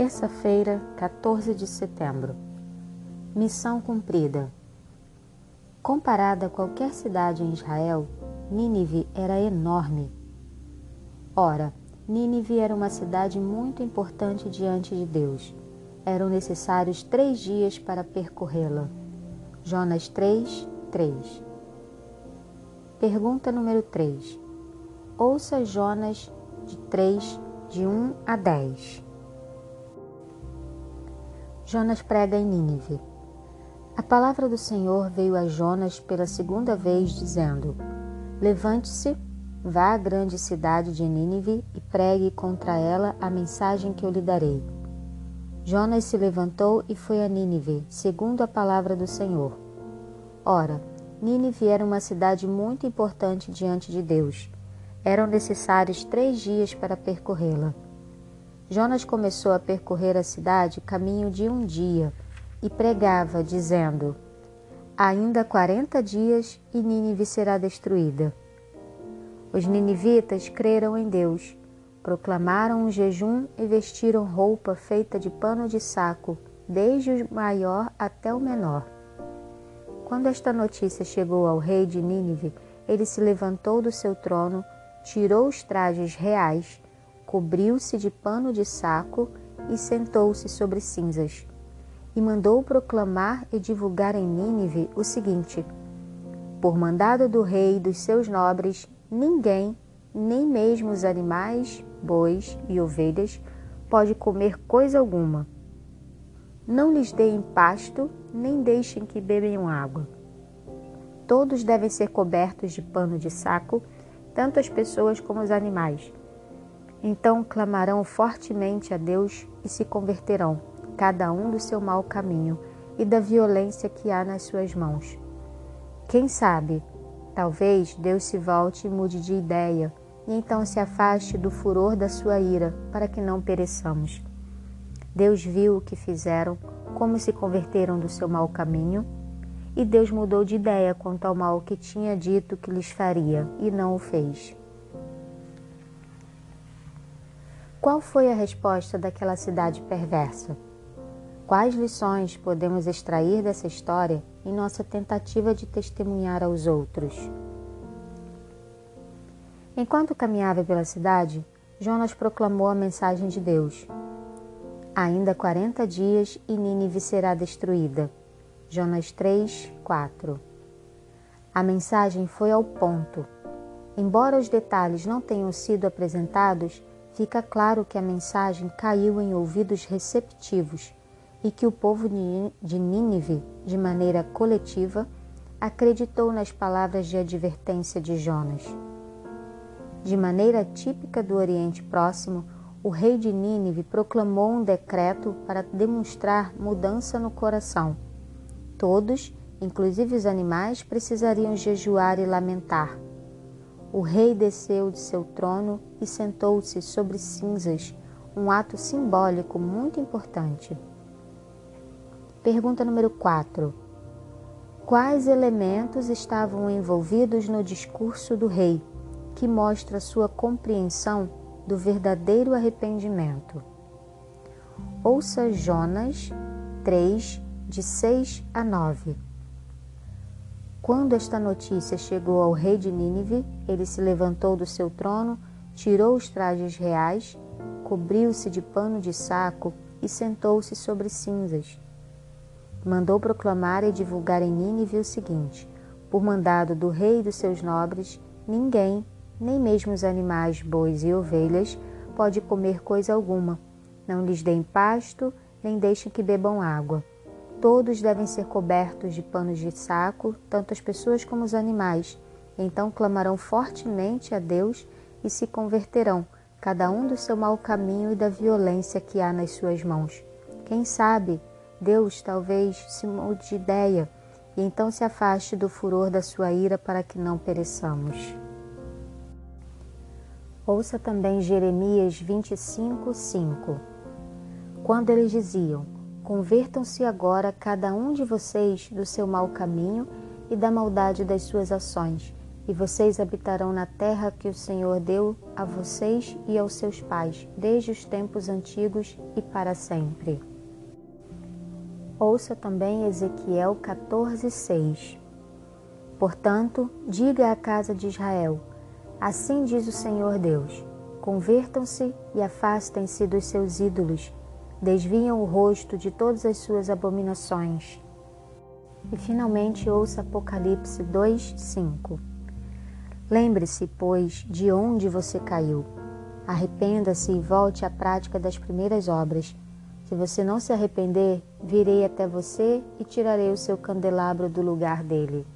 Terça-feira, 14 de setembro. Missão cumprida. Comparada a qualquer cidade em Israel, Nínive era enorme. Ora, Nínive era uma cidade muito importante diante de Deus. Eram necessários três dias para percorrê-la. Jonas 3, 3. Pergunta número 3. Ouça Jonas de 3, de 1 a 10. Jonas prega em Nínive. A palavra do Senhor veio a Jonas pela segunda vez, dizendo: Levante-se, vá à grande cidade de Nínive e pregue contra ela a mensagem que eu lhe darei. Jonas se levantou e foi a Nínive, segundo a palavra do Senhor. Ora, Nínive era uma cidade muito importante diante de Deus. Eram necessários três dias para percorrê-la. Jonas começou a percorrer a cidade caminho de um dia e pregava, dizendo: Ainda quarenta dias e Nínive será destruída. Os ninivitas creram em Deus, proclamaram um jejum e vestiram roupa feita de pano de saco, desde o maior até o menor. Quando esta notícia chegou ao rei de Nínive, ele se levantou do seu trono, tirou os trajes reais cobriu-se de pano de saco e sentou-se sobre cinzas. E mandou proclamar e divulgar em Nínive o seguinte: Por mandado do rei e dos seus nobres, ninguém, nem mesmo os animais, bois e ovelhas, pode comer coisa alguma. Não lhes deem pasto, nem deixem que bebam água. Todos devem ser cobertos de pano de saco, tanto as pessoas como os animais então clamarão fortemente a Deus e se converterão, cada um do seu mau caminho e da violência que há nas suas mãos. Quem sabe, talvez Deus se volte e mude de ideia, e então se afaste do furor da sua ira, para que não pereçamos. Deus viu o que fizeram, como se converteram do seu mau caminho, e Deus mudou de ideia quanto ao mal que tinha dito que lhes faria, e não o fez. Qual foi a resposta daquela cidade perversa? Quais lições podemos extrair dessa história em nossa tentativa de testemunhar aos outros? Enquanto caminhava pela cidade, Jonas proclamou a mensagem de Deus. Ainda quarenta dias e Nínive será destruída. Jonas 3, 4. A mensagem foi ao ponto. Embora os detalhes não tenham sido apresentados, fica claro que a mensagem caiu em ouvidos receptivos e que o povo de Nínive, de maneira coletiva, acreditou nas palavras de advertência de Jonas. De maneira típica do Oriente Próximo, o rei de Nínive proclamou um decreto para demonstrar mudança no coração. Todos, inclusive os animais, precisariam jejuar e lamentar o rei desceu de seu trono e sentou-se sobre cinzas, um ato simbólico muito importante. Pergunta número 4. Quais elementos estavam envolvidos no discurso do rei, que mostra sua compreensão do verdadeiro arrependimento? Ouça Jonas 3, de 6 a 9. Quando esta notícia chegou ao rei de Nínive, ele se levantou do seu trono, tirou os trajes reais, cobriu-se de pano de saco e sentou-se sobre cinzas. Mandou proclamar e divulgar em Nínive o seguinte: Por mandado do rei e dos seus nobres, ninguém, nem mesmo os animais, bois e ovelhas, pode comer coisa alguma. Não lhes deem pasto, nem deixem que bebam água Todos devem ser cobertos de panos de saco, tanto as pessoas como os animais. Então clamarão fortemente a Deus e se converterão, cada um do seu mau caminho e da violência que há nas suas mãos. Quem sabe, Deus talvez se mude de ideia e então se afaste do furor da sua ira para que não pereçamos. Ouça também Jeremias 25, 5. Quando eles diziam: Convertam-se agora cada um de vocês do seu mau caminho e da maldade das suas ações, e vocês habitarão na terra que o Senhor deu a vocês e aos seus pais, desde os tempos antigos e para sempre. Ouça também Ezequiel 14:6. Portanto, diga à casa de Israel: Assim diz o Senhor Deus: Convertam-se e afastem-se dos seus ídolos, desviam o rosto de todas as suas abominações. E finalmente ouça Apocalipse 2:5. Lembre-se, pois, de onde você caiu. Arrependa-se e volte à prática das primeiras obras. Se você não se arrepender, virei até você e tirarei o seu candelabro do lugar dele.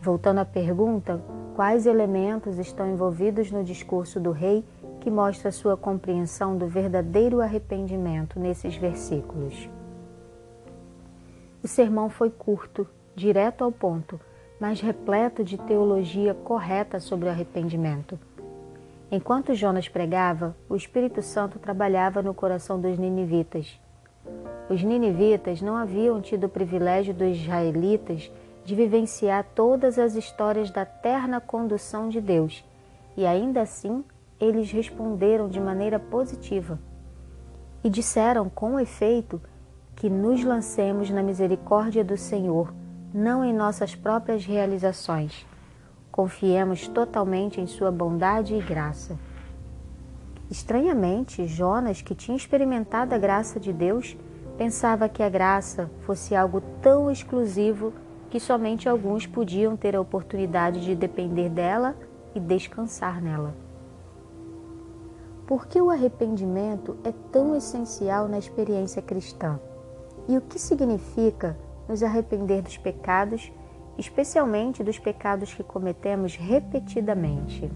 Voltando à pergunta, quais elementos estão envolvidos no discurso do rei que mostra sua compreensão do verdadeiro arrependimento nesses versículos? O sermão foi curto, direto ao ponto mas repleto de teologia correta sobre o arrependimento. Enquanto Jonas pregava, o Espírito Santo trabalhava no coração dos ninivitas. Os ninivitas não haviam tido o privilégio dos israelitas de vivenciar todas as histórias da terna condução de Deus, e ainda assim eles responderam de maneira positiva. E disseram com efeito que nos lancemos na misericórdia do Senhor não em nossas próprias realizações. Confiemos totalmente em Sua bondade e graça. Estranhamente, Jonas, que tinha experimentado a graça de Deus, pensava que a graça fosse algo tão exclusivo que somente alguns podiam ter a oportunidade de depender dela e descansar nela. Por que o arrependimento é tão essencial na experiência cristã? E o que significa nos arrepender dos pecados, especialmente dos pecados que cometemos repetidamente.